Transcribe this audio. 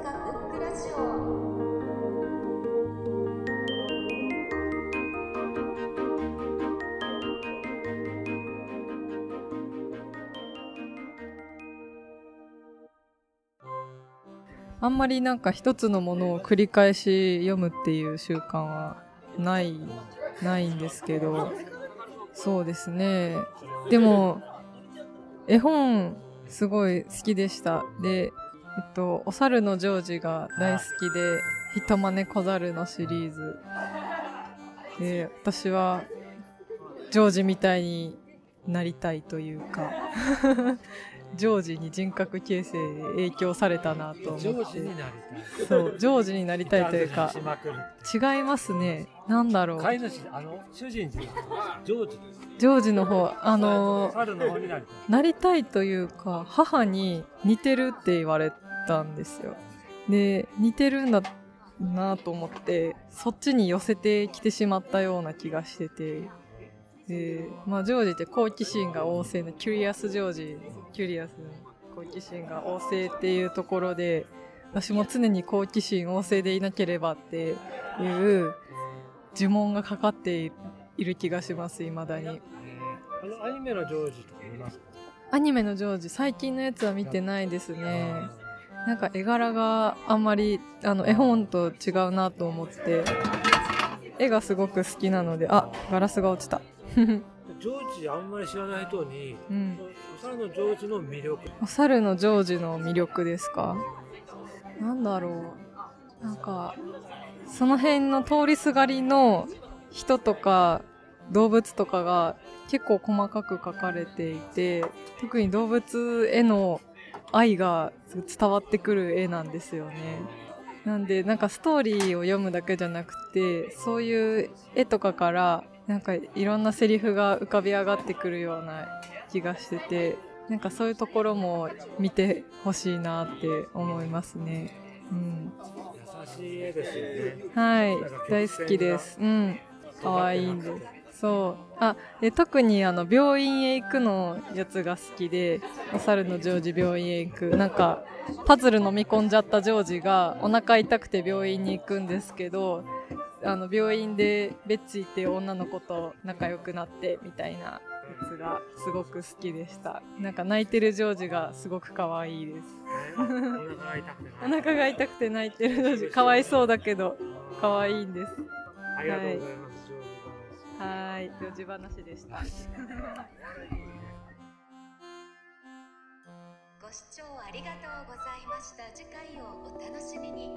塚ブックラジオあんまりなんか一つのものを繰り返し読むっていう習慣はない、ないんですけど、そうですね。でも、絵本すごい好きでした。で、えっと、お猿のジョージが大好きで、人真似小猿のシリーズ。で、私は、ジョージみたいになりたいというか、ジョージに人格形成で影響されたなと思って。ジョージになりたい。そう、ジョージになりたいというか。違いますね。なんだろう。飼い主、あの、主人ジョージです。ジョージの方、あの。なりたいというか、母に似てるって言われたんですよ。で、似てるんだなと思って、そっちに寄せてきてしまったような気がしてて、で、まあ、ジョージって好奇心が旺盛な、キュリアスジョージ、キュリアスの好奇心が旺盛っていうところで、私も常に好奇心旺盛でいなければっていう呪文がかかっている気がします、未だに。あの、アニメのジョージとか見ますか？アニメのジョージ、最近のやつは見てないですね。なんか絵柄があんまり、あの、絵本と違うなと思って、絵がすごく好きなので、あ、ガラスが落ちた。ジョージあんまり知らない人に、うん。お猿のジョージの魅力。お猿のジョージの魅力ですか？なんだろう。なんか、その辺の通りすがりの人とか動物とかが結構細かく描かれていて、特に動物への愛が伝わってくる絵なんですよね。なんで、なんかストーリーを読むだけじゃなくて、そういう絵とかから、なんかいろんなセリフが浮かび上がってくるような気がしてて、なんかそういうところも見てほしいなって思いますね。うん。優しい絵ですよね。はい大好きです。うん。可愛いんです。そう。あ、で、特にあの、病院へ行くのやつが好きで、お猿のジョージ病院へ行く。なんか、パズル飲み込んじゃったジョージがお腹痛くて病院に行くんですけど、あの、病院でベッチーっていう女の子と仲良くなって、みたいなやつがすごく好きでした。なんか泣いてるジョージがすごく可愛いです。お腹が痛くて泣いてるジョージ、かわいそうだけど、可愛いんです。ありがとうございます、ジョージ話。はい、ジョージ話でした。ご視聴ありがとうございました次回をお楽しみに